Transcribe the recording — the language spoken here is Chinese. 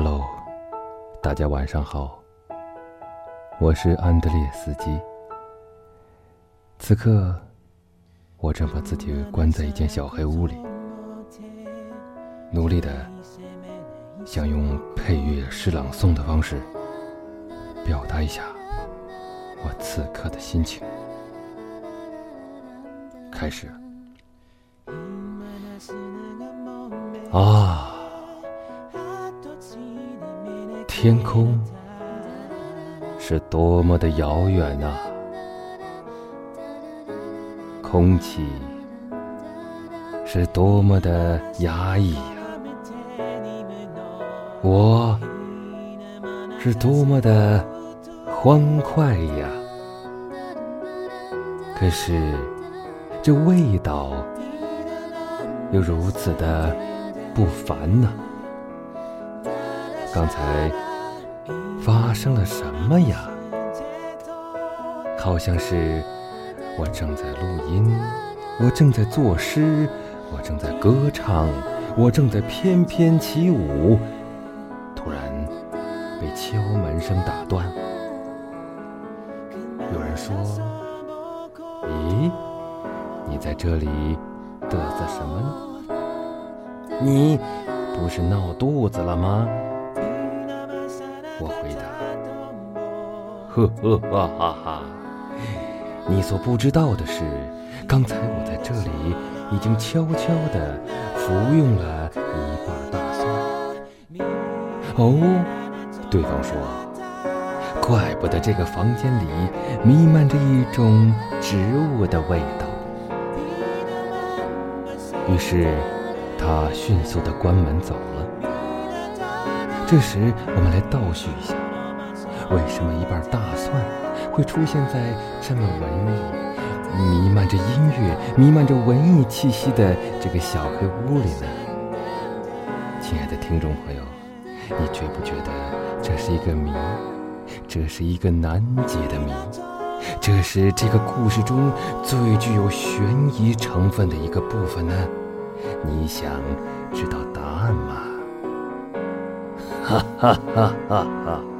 Hello，大家晚上好，我是安德烈斯基。此刻，我正把自己关在一间小黑屋里，努力的想用配乐诗朗诵的方式表达一下我此刻的心情。开始啊，天空是多么的遥远呐！空气是多么的压抑呀！我是多么的欢快呀！可是这味道又如此的不凡呢？刚才发生了什么呀？好像是……我正在录音，我正在作诗，我正在歌唱，我正在翩翩起舞。突然被敲门声打断。有人说：“咦，你在这里嘚瑟什么呢？你不是闹肚子了吗？”我回答：“呵呵哈哈哈。”你所不知道的是，刚才我在这里已经悄悄地服用了一半大蒜。哦，对方说，怪不得这个房间里弥漫着一种植物的味道。于是，他迅速地关门走了。这时，我们来倒叙一下，为什么一半大蒜？会出现在这么文艺、弥漫着音乐、弥漫着文艺气息的这个小黑屋里呢？亲爱的听众朋友，你觉不觉得这是一个谜？这是一个难解的谜？这是这个故事中最具有悬疑成分的一个部分呢？你想知道答案吗？哈哈哈哈哈！